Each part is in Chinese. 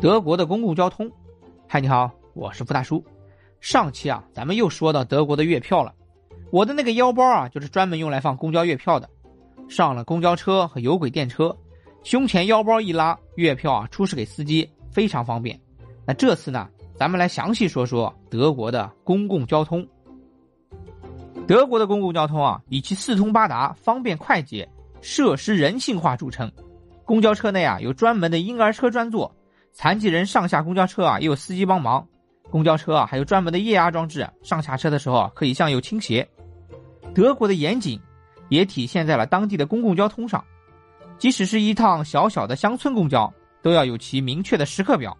德国的公共交通，嗨，你好，我是付大叔。上期啊，咱们又说到德国的月票了。我的那个腰包啊，就是专门用来放公交月票的。上了公交车和有轨电车，胸前腰包一拉，月票啊出示给司机，非常方便。那这次呢，咱们来详细说说德国的公共交通。德国的公共交通啊，以其四通八达、方便快捷、设施人性化著称。公交车内啊，有专门的婴儿车专座。残疾人上下公交车啊，也有司机帮忙。公交车啊，还有专门的液压装置，上下车的时候，可以向右倾斜。德国的严谨也体现在了当地的公共交通上，即使是一趟小小的乡村公交，都要有其明确的时刻表。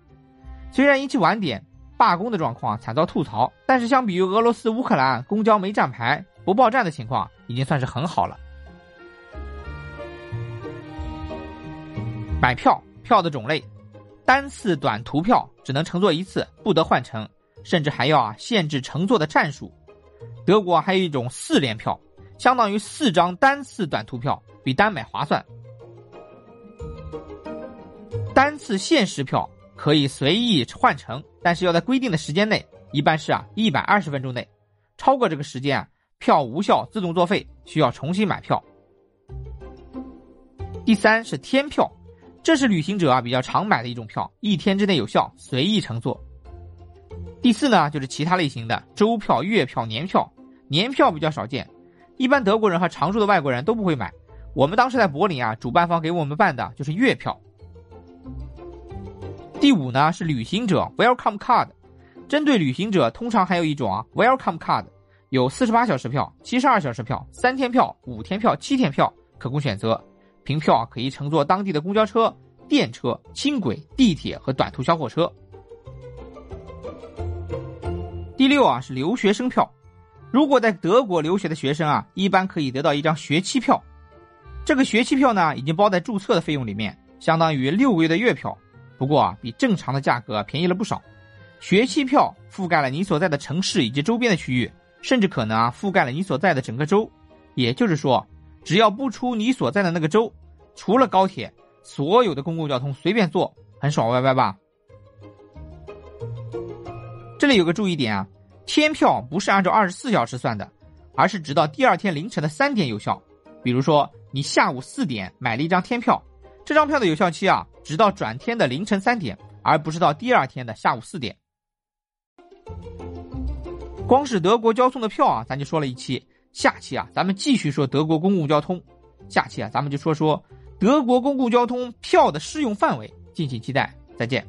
虽然因其晚点、罢工的状况惨遭吐槽，但是相比于俄罗斯、乌克兰公交没站牌、不报站的情况，已经算是很好了。买票，票的种类。单次短途票只能乘坐一次，不得换乘，甚至还要啊限制乘坐的站数。德国还有一种四联票，相当于四张单次短途票，比单买划算。单次限时票可以随意换乘，但是要在规定的时间内，一般是啊一百二十分钟内，超过这个时间啊票无效自动作废，需要重新买票。第三是天票。这是旅行者啊比较常买的一种票，一天之内有效，随意乘坐。第四呢，就是其他类型的周票、月票、年票。年票比较少见，一般德国人和常住的外国人都不会买。我们当时在柏林啊，主办方给我们办的就是月票。第五呢是旅行者 Welcome Card，针对旅行者，通常还有一种啊 Welcome Card，有四十八小时票、七十二小时票、三天票、五天票、七天票可供选择。凭票可以乘坐当地的公交车、电车、轻轨、地铁和短途小火车。第六啊是留学生票，如果在德国留学的学生啊，一般可以得到一张学期票。这个学期票呢，已经包在注册的费用里面，相当于六个月的月票。不过啊，比正常的价格便宜了不少。学期票覆盖了你所在的城市以及周边的区域，甚至可能啊覆盖了你所在的整个州。也就是说。只要不出你所在的那个州，除了高铁，所有的公共交通随便坐，很爽歪歪吧？这里有个注意点啊，天票不是按照二十四小时算的，而是直到第二天凌晨的三点有效。比如说，你下午四点买了一张天票，这张票的有效期啊，直到转天的凌晨三点，而不是到第二天的下午四点。光是德国交通的票啊，咱就说了一期。下期啊，咱们继续说德国公共交通。下期啊，咱们就说说德国公共交通票的适用范围，敬请期待。再见。